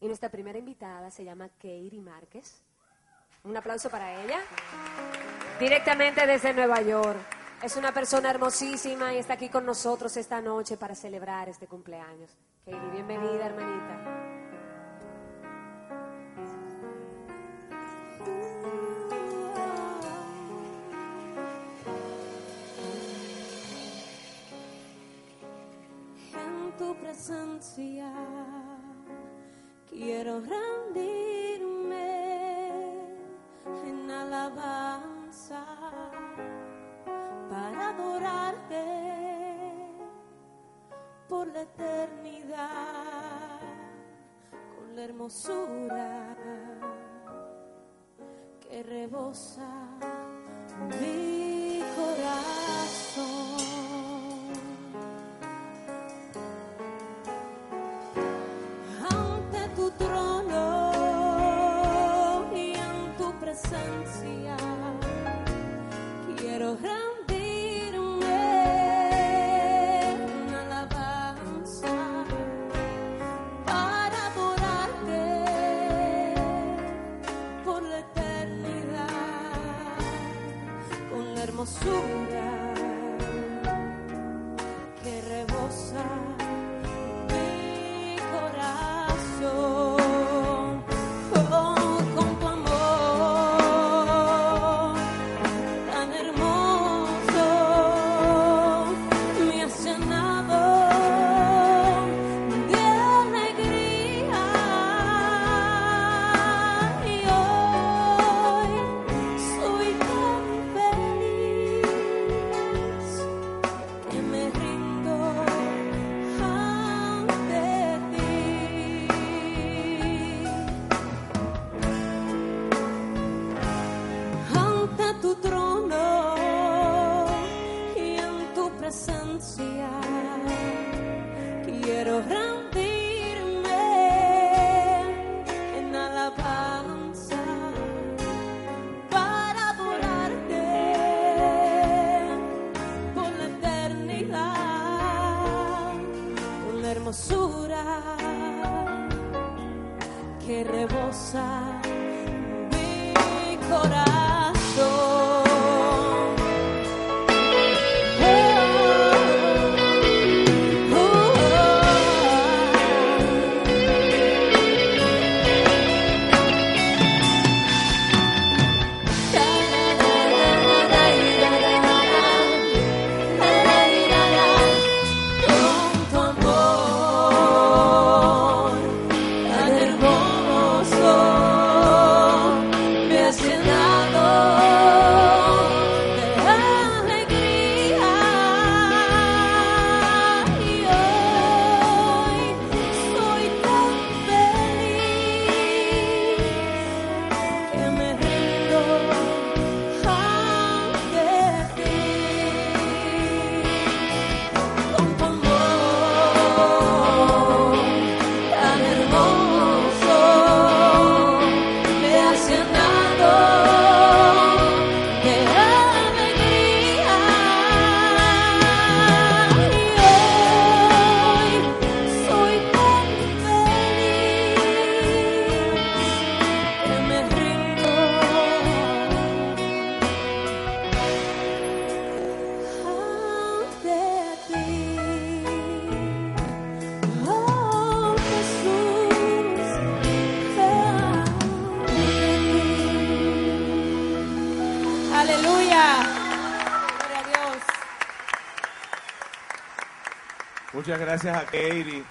Y nuestra primera invitada se llama Keiri Márquez. Un aplauso para ella. Directamente desde Nueva York. Es una persona hermosísima y está aquí con nosotros esta noche para celebrar este cumpleaños. Keiri, bienvenida, hermanita. En tu presencia quiero rendirme en alabanza para adorarte por la eternidad con la hermosura que rebosa mi con que rebosa mi corazón. Aleluya. Gloria a Dios. Muchas gracias a Katie.